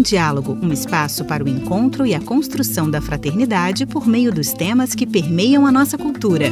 em Diálogo, um espaço para o encontro e a construção da fraternidade por meio dos temas que permeiam a nossa cultura.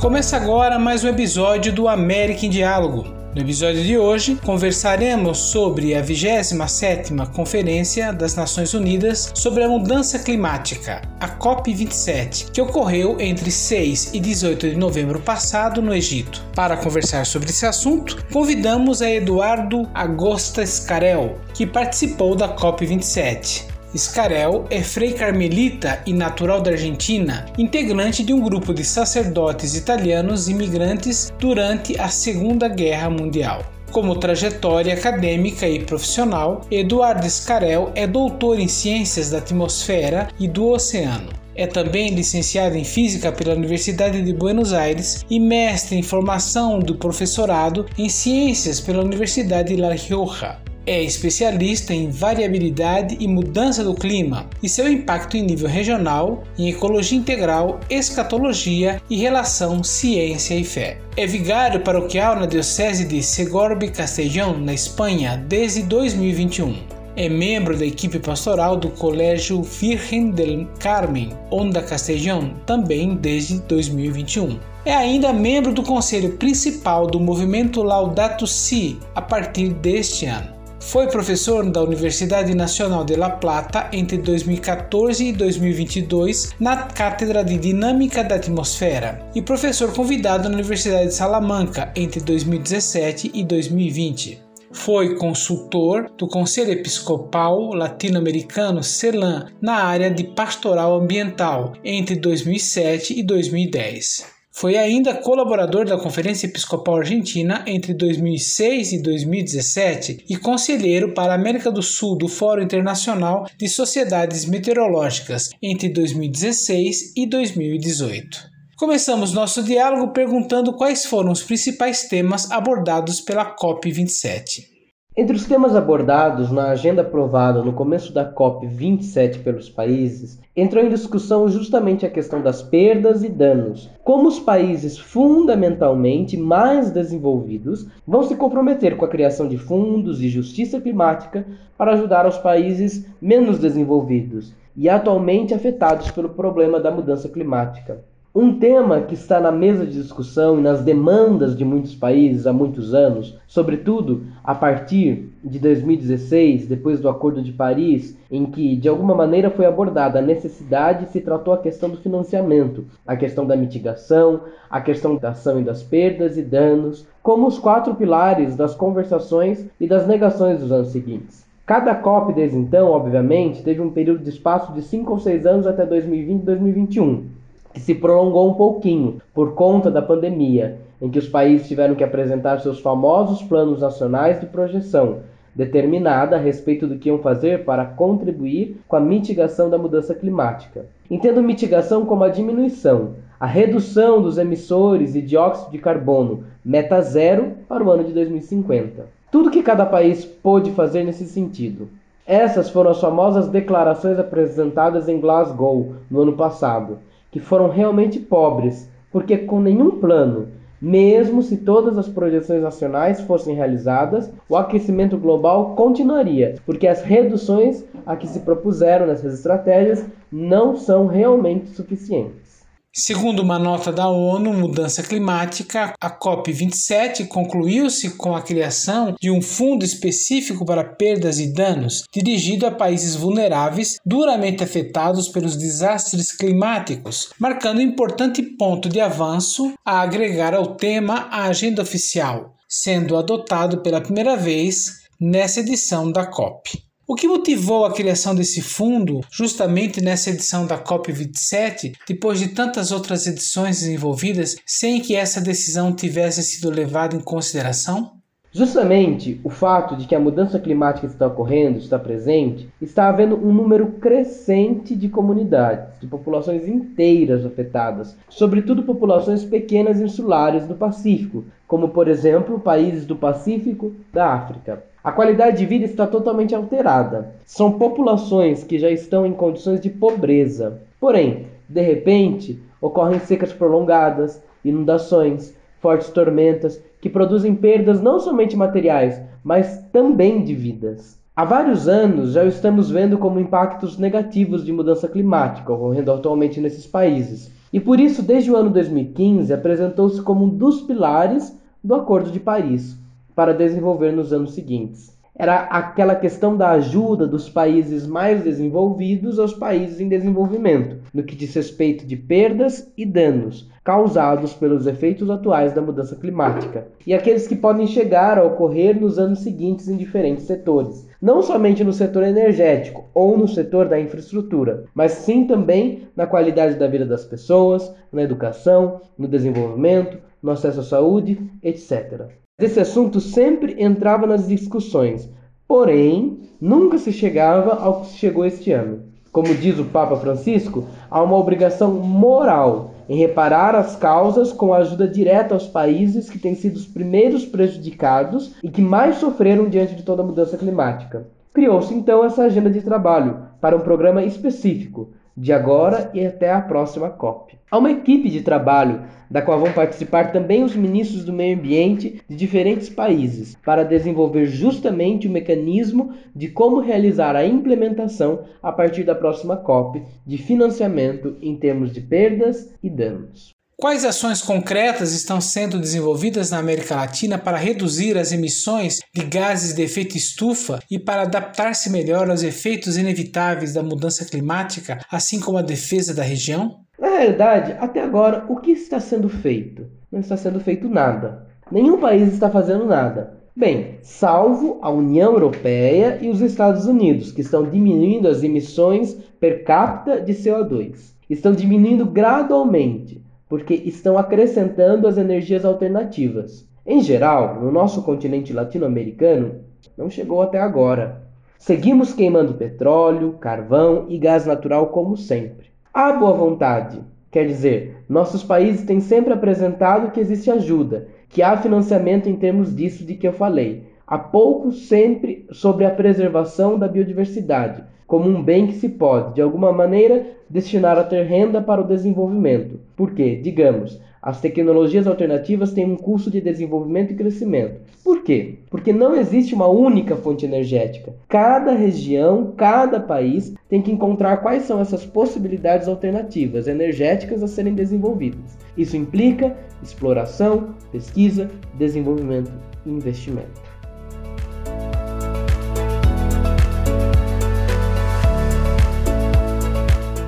Começa agora mais um episódio do América em Diálogo. No episódio de hoje, conversaremos sobre a 27ª Conferência das Nações Unidas sobre a Mudança Climática, a COP27, que ocorreu entre 6 e 18 de novembro passado no Egito. Para conversar sobre esse assunto, convidamos a Eduardo Agosta Scarel, que participou da COP27. Scarel é frei carmelita e natural da Argentina, integrante de um grupo de sacerdotes italianos imigrantes durante a Segunda Guerra Mundial. Como trajetória acadêmica e profissional, Eduardo Scarel é doutor em Ciências da Atmosfera e do Oceano. É também licenciado em Física pela Universidade de Buenos Aires e mestre em Formação do Professorado em Ciências pela Universidade de La Rioja. É especialista em variabilidade e mudança do clima e seu impacto em nível regional, em ecologia integral, escatologia e relação ciência e fé. É vigário paroquial na Diocese de Segorbe-Castellón, na Espanha, desde 2021. É membro da equipe pastoral do Colégio Virgen del Carmen, Onda Castellón, também desde 2021. É ainda membro do conselho principal do movimento Laudato Si a partir deste ano. Foi professor da Universidade Nacional de La Plata entre 2014 e 2022 na Cátedra de Dinâmica da Atmosfera e professor convidado na Universidade de Salamanca entre 2017 e 2020. Foi consultor do Conselho Episcopal Latino-Americano CELAM na área de pastoral ambiental entre 2007 e 2010. Foi ainda colaborador da Conferência Episcopal Argentina entre 2006 e 2017 e conselheiro para a América do Sul do Fórum Internacional de Sociedades Meteorológicas entre 2016 e 2018. Começamos nosso diálogo perguntando quais foram os principais temas abordados pela COP27. Entre os temas abordados na agenda aprovada no começo da COP27 pelos países, entrou em discussão justamente a questão das perdas e danos. Como os países fundamentalmente mais desenvolvidos vão se comprometer com a criação de fundos e justiça climática para ajudar os países menos desenvolvidos e atualmente afetados pelo problema da mudança climática. Um tema que está na mesa de discussão e nas demandas de muitos países há muitos anos, sobretudo a partir de 2016, depois do Acordo de Paris, em que de alguma maneira foi abordada a necessidade e se tratou a questão do financiamento, a questão da mitigação, a questão da ação e das perdas e danos, como os quatro pilares das conversações e das negações dos anos seguintes. Cada COP desde então, obviamente, teve um período de espaço de 5 ou 6 anos até 2020 e 2021 que se prolongou um pouquinho por conta da pandemia, em que os países tiveram que apresentar seus famosos planos nacionais de projeção, determinada a respeito do que iam fazer para contribuir com a mitigação da mudança climática. Entendo mitigação como a diminuição, a redução dos emissores de dióxido de carbono, meta zero para o ano de 2050. Tudo que cada país pôde fazer nesse sentido. Essas foram as famosas declarações apresentadas em Glasgow no ano passado, que foram realmente pobres, porque com nenhum plano, mesmo se todas as projeções nacionais fossem realizadas, o aquecimento global continuaria, porque as reduções a que se propuseram nessas estratégias não são realmente suficientes. Segundo uma nota da ONU Mudança Climática, a COP27 concluiu-se com a criação de um fundo específico para perdas e danos, dirigido a países vulneráveis duramente afetados pelos desastres climáticos, marcando um importante ponto de avanço a agregar ao tema a agenda oficial, sendo adotado pela primeira vez nessa edição da COP. O que motivou a criação desse fundo, justamente nessa edição da COP27, depois de tantas outras edições desenvolvidas, sem que essa decisão tivesse sido levada em consideração? Justamente o fato de que a mudança climática está ocorrendo, está presente, está havendo um número crescente de comunidades, de populações inteiras afetadas, sobretudo populações pequenas insulares do Pacífico, como por exemplo países do Pacífico da África. A qualidade de vida está totalmente alterada. São populações que já estão em condições de pobreza. Porém, de repente, ocorrem secas prolongadas, inundações, fortes tormentas que produzem perdas não somente materiais, mas também de vidas. Há vários anos já estamos vendo como impactos negativos de mudança climática ocorrendo atualmente nesses países. E por isso, desde o ano 2015, apresentou-se como um dos pilares do Acordo de Paris para desenvolver nos anos seguintes. Era aquela questão da ajuda dos países mais desenvolvidos aos países em desenvolvimento, no que diz respeito de perdas e danos causados pelos efeitos atuais da mudança climática, e aqueles que podem chegar a ocorrer nos anos seguintes em diferentes setores, não somente no setor energético ou no setor da infraestrutura, mas sim também na qualidade da vida das pessoas, na educação, no desenvolvimento, no acesso à saúde, etc. Esse assunto sempre entrava nas discussões, porém nunca se chegava ao que se chegou este ano. Como diz o Papa Francisco, há uma obrigação moral em reparar as causas com a ajuda direta aos países que têm sido os primeiros prejudicados e que mais sofreram diante de toda a mudança climática. Criou-se então essa agenda de trabalho para um programa específico, de agora e até a próxima COP. Há uma equipe de trabalho da qual vão participar também os ministros do meio ambiente de diferentes países, para desenvolver justamente o mecanismo de como realizar a implementação a partir da próxima COP de financiamento em termos de perdas e danos. Quais ações concretas estão sendo desenvolvidas na América Latina para reduzir as emissões de gases de efeito estufa e para adaptar-se melhor aos efeitos inevitáveis da mudança climática, assim como a defesa da região? Na realidade, até agora, o que está sendo feito? Não está sendo feito nada. Nenhum país está fazendo nada. Bem, salvo a União Europeia e os Estados Unidos, que estão diminuindo as emissões per capita de CO2. Estão diminuindo gradualmente porque estão acrescentando as energias alternativas. Em geral, no nosso continente latino-americano, não chegou até agora. Seguimos queimando petróleo, carvão e gás natural como sempre. Há boa vontade, quer dizer, nossos países têm sempre apresentado que existe ajuda, que há financiamento em termos disso de que eu falei. Há pouco sempre sobre a preservação da biodiversidade, como um bem que se pode, de alguma maneira, destinar a ter renda para o desenvolvimento. Porque, digamos, as tecnologias alternativas têm um custo de desenvolvimento e crescimento. Por quê? Porque não existe uma única fonte energética. Cada região, cada país tem que encontrar quais são essas possibilidades alternativas energéticas a serem desenvolvidas. Isso implica exploração, pesquisa, desenvolvimento e investimento.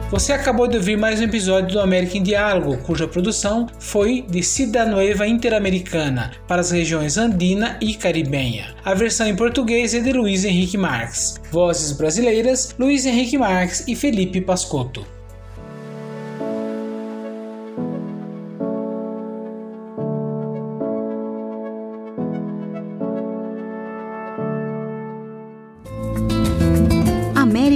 Você acabou de ouvir mais um episódio do América em Diálogo, cuja produção foi de Cidadanoeva Interamericana para as regiões Andina e Caribenha. A versão em português é de Luiz Henrique Marques. Vozes brasileiras: Luiz Henrique Marques e Felipe Pascotto.